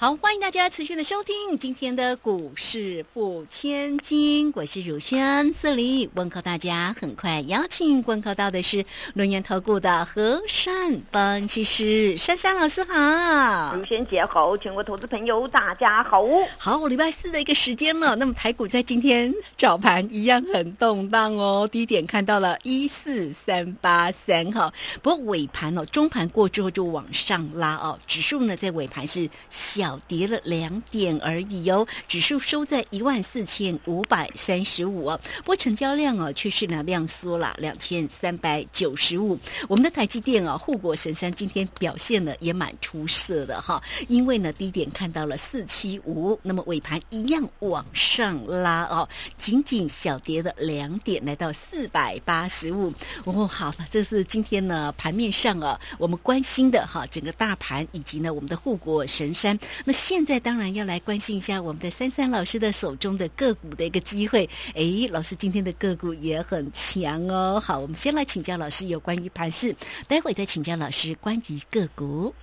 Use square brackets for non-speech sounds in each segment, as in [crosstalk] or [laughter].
好，欢迎大家持续的收听今天的股市付千金，我是汝轩，这里问候大家。很快邀请问候到的是轮源投顾的和善分析师珊珊老师，好，汝轩姐好，全国投资朋友大家好。好，礼拜四的一个时间了，那么台股在今天早盘一样很动荡哦，低点看到了一四三八三哈，不过尾盘哦，中盘过之后就往上拉哦，指数呢在尾盘是小。小跌了两点而已哦，指数收在一万四千五百三十五，不过成交量哦却是呢量缩了两千三百九十五。我们的台积电啊，护国神山今天表现呢也蛮出色的哈，因为呢低点看到了四七五，那么尾盘一样往上拉哦，仅仅小跌了两点，来到四百八十五。哦，好了，这是今天呢盘面上啊我们关心的哈，整个大盘以及呢我们的护国神山。那现在当然要来关心一下我们的三三老师的手中的个股的一个机会。哎，老师今天的个股也很强哦。好，我们先来请教老师有关于盘势，待会再请教老师关于个股。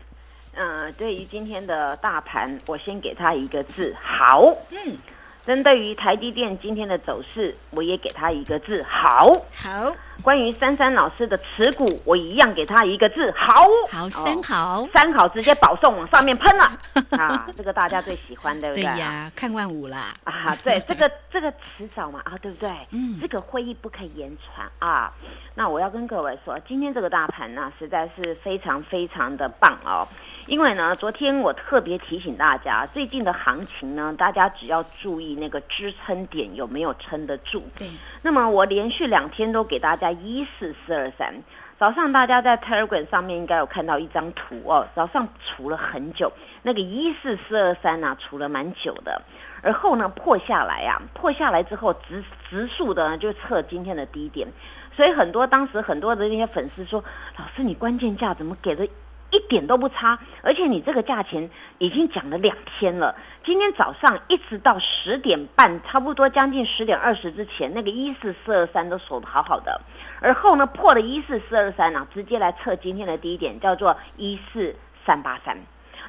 嗯，对于今天的大盘，我先给他一个字好。嗯。针对于台积电今天的走势，我也给他一个字好。好，关于珊珊老师的持股，我一样给他一个字好。好，三好，三好直接保送往上面喷了 [laughs] 啊！这个大家最喜欢，对不对？对呀，看万五啦啊！对，这个这个迟早嘛啊，对不对？嗯，这个会议不可以延传啊。那我要跟各位说，今天这个大盘呢，实在是非常非常的棒哦。因为呢，昨天我特别提醒大家，最近的行情呢，大家只要注意那个支撑点有没有撑得住。对。那么我连续两天都给大家在一四四二三。早上大家在 Telegram 上面应该有看到一张图哦，早上除了很久，那个一四四二三呢，除了蛮久的，而后呢破下来啊，破下来之后直直速的就测今天的低点，所以很多当时很多的那些粉丝说，老师你关键价怎么给的？一点都不差，而且你这个价钱已经讲了两天了。今天早上一直到十点半，差不多将近十点二十之前，那个一四四二三都守得好好的。而后呢，破了一四四二三呢，直接来测今天的低点，叫做一四三八三。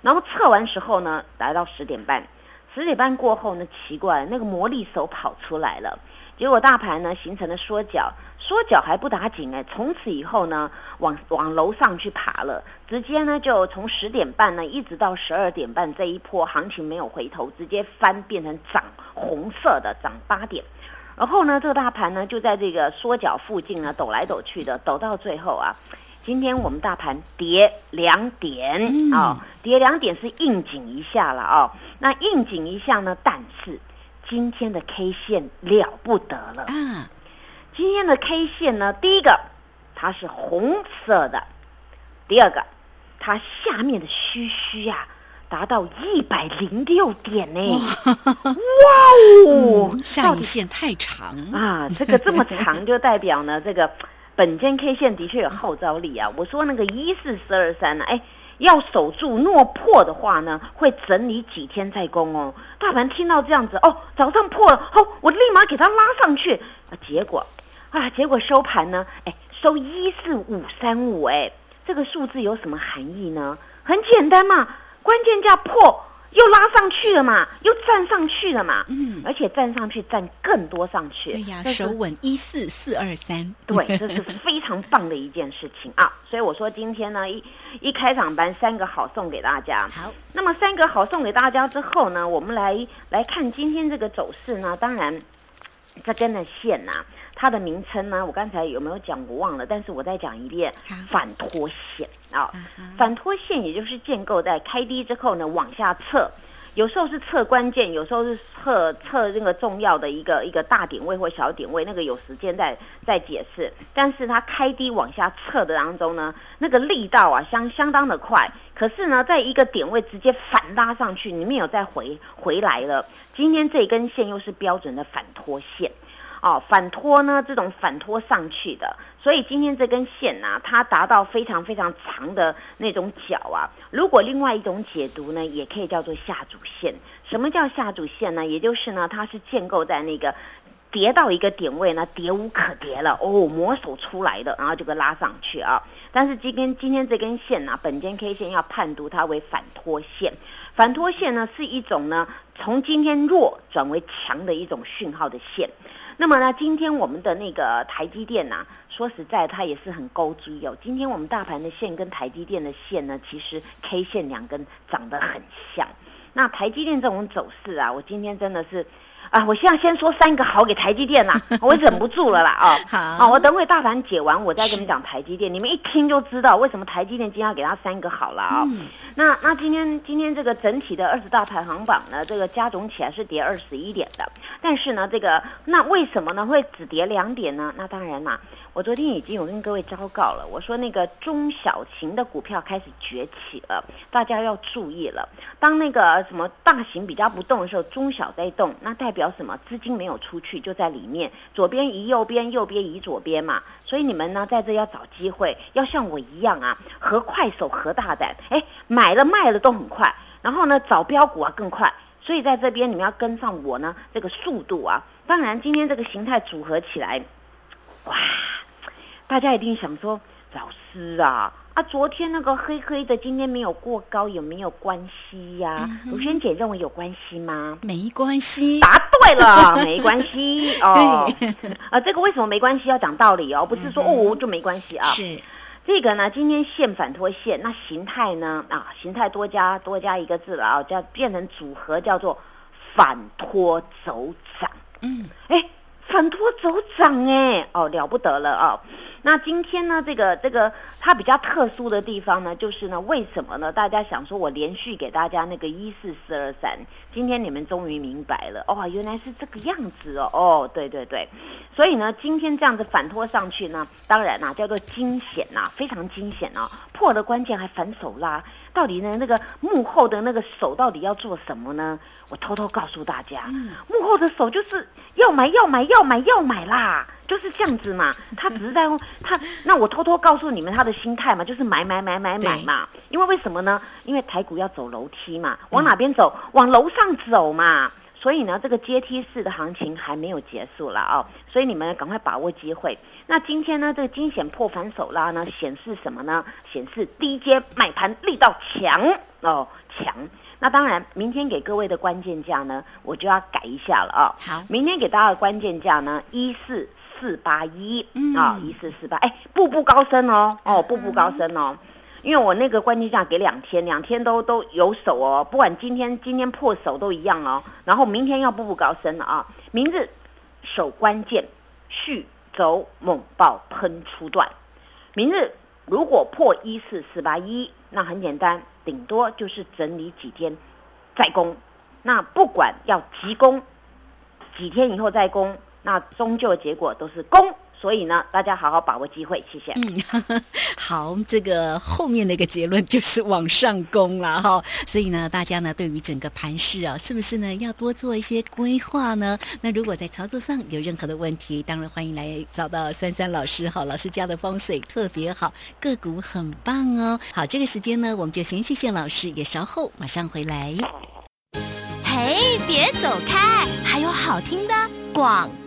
然后测完时候呢，来到十点半，十点半过后呢，奇怪，那个魔力手跑出来了，结果大盘呢形成了缩脚。缩脚还不打紧哎，从此以后呢，往往楼上去爬了，直接呢就从十点半呢一直到十二点半这一波行情没有回头，直接翻变成涨红色的涨八点，然后呢这个大盘呢就在这个缩脚附近呢抖来抖去的，抖到最后啊，今天我们大盘跌两点啊，跌两点是应景一下了啊，那应景一下呢，但是今天的 K 线了不得了啊。今天的 K 线呢，第一个它是红色的，第二个它下面的虚虚呀达到一百零六点呢，哇哦，下影线太长啊！这个这么长就代表呢，这个本间 K 线的确有号召力啊。我说那个一四四二三呢，哎，要守住若破的话呢，会整理几天再攻哦。大盘听到这样子哦，早上破了，好，我立马给它拉上去啊，结果。啊，结果收盘呢？哎，收一四五三五，哎，这个数字有什么含义呢？很简单嘛，关键价破又拉上去了嘛，又站上去了嘛，嗯，而且站上去站更多上去，对呀，手稳一四四二三，对，这是非常棒的一件事情啊！[laughs] 所以我说今天呢，一一开场班三个好送给大家。好，那么三个好送给大家之后呢，我们来来看今天这个走势呢，当然这根的线呐。它的名称呢？我刚才有没有讲？我忘了。但是我再讲一遍，反拖线啊，反拖线也就是建构在开低之后呢往下测，有时候是测关键，有时候是测测那个重要的一个一个大点位或小点位，那个有时间再再解释。但是它开低往下测的当中呢，那个力道啊相相当的快，可是呢，在一个点位直接反拉上去，你没有再回回来了。今天这根线又是标准的反拖线。哦，反拖呢？这种反拖上去的，所以今天这根线呐、它达到非常非常长的那种角啊。如果另外一种解读呢，也可以叫做下主线。什么叫下主线呢？也就是呢，它是建构在那个跌到一个点位呢，跌无可跌了哦，摸手出来的，然后就给拉上去啊。但是今天今天这根线呢、本间 K 线要判读它为反拖线。反拖线呢是一种呢从今天弱转为强的一种讯号的线。那么呢，今天我们的那个台积电呐、说实在，它也是很勾机哦。今天我们大盘的线跟台积电的线呢，其实 K 线两根长得很像。那台积电这种走势啊，我今天真的是。啊，我现在先说三个好给台积电啦，[laughs] 我忍不住了啦啊！[laughs] 好啊，我等会大盘解完，我再跟你讲台积电，你们一听就知道为什么台积电今天要给它三个好了啊、嗯那那今天今天这个整体的二十大排行榜呢，这个加总起来是跌二十一点的，但是呢，这个那为什么呢会只跌两点呢？那当然啦，我昨天已经有跟各位昭告了，我说那个中小型的股票开始崛起了，大家要注意了。当那个什么大型比较不动的时候，中小在动，那代表什么？资金没有出去，就在里面，左边移右边，右边移左边嘛。所以你们呢，在这要找机会，要像我一样啊，合快手，合大胆，哎，买了卖了都很快，然后呢，找标股啊更快。所以在这边你们要跟上我呢这个速度啊。当然，今天这个形态组合起来，哇，大家一定想说，老师啊。啊，昨天那个黑黑的，今天没有过高，有没有关系呀、嗯哼卢萱姐认为有关系吗？没关系，答对了，[laughs] 没关系哦。对 [laughs] 啊，这个为什么没关系？要讲道理哦，不是说、嗯哦就没关系啊。是这个呢，今天线反拖线，那形态呢啊，形态多加多加一个字了啊，叫变成组合叫做反拖走涨。嗯哎，反拖走涨哎，哦了不得了哦。那今天呢，这个这个它比较特殊的地方呢，就是呢，为什么呢？大家想说我连续给大家那个一四四二三，今天你们终于明白了。哦，原来是这个样子哦，哦，对对对，所以呢，今天这样子反拖上去呢，当然啦、叫做惊险呐、非常惊险啊，破的关键还反手拉，到底呢那个幕后的那个手到底要做什么呢？我偷偷告诉大家，幕后的手就是要买要买要买要买啦，就是这样子嘛。他只是在用他，那我偷偷告诉你们他的心态嘛，就是买买买买买嘛。因为为什么呢？因为台股要走楼梯嘛，往哪边走？往楼上走嘛。所以呢，这个阶梯式的行情还没有结束了哦，所以你们赶快把握机会。那今天呢，这个惊险破反手拉呢，显示什么呢？显示低阶买盘力道强哦，强。那当然，明天给各位的关键价呢，我就要改一下了哦。好明天给大家的关键价呢，一四四八一嗯啊，一四四八，哎，步步高升哦，哦，步步高升哦。因为我那个关键价给两天，两天都都有手哦，不管今天今天破手都一样哦。然后明天要步步高升了啊，明日守关键，续走猛爆喷出段。明日如果破一四四八一，那很简单，顶多就是整理几天再攻。那不管要急攻，几天以后再攻，那终究的结果都是攻。所以呢，大家好好把握机会，谢谢。嗯，[laughs] 好，这个后面的一个结论就是往上攻了哈。所以呢，大家呢对于整个盘势啊，是不是呢要多做一些规划呢？那如果在操作上有任何的问题，当然欢迎来找到三三老师哈，老师家的风水特别好，个股很棒哦。好，这个时间呢，我们就先谢谢老师，也稍后马上回来。嘿，别走开，还有好听的广告。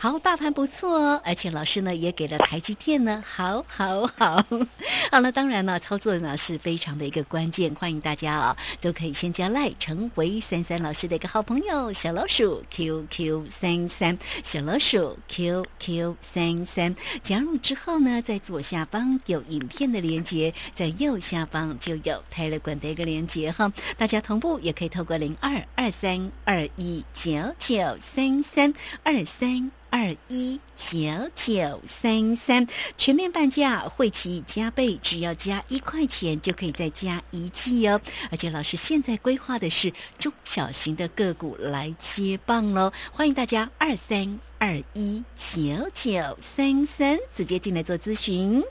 好，大盘不错哦，而且老师呢也给了台积电呢，好好好。[laughs] 好了，当然呢，操作呢是非常的一个关键，欢迎大家啊、都可以先加赖，成为三三老师的一个好朋友，小老鼠 QQ 三三，小老鼠 QQ 三三。加入之后呢，在左下方有影片的连接，在右下方就有泰勒管的一个连接哈，大家同步也可以透过零二二三二一九九三三二三。二一九九三三，全面半价，会期加倍，只要加一块钱就可以再加一季哦。而且老师现在规划的是中小型的个股来接棒喽，欢迎大家二三二一九九三三直接进来做咨询。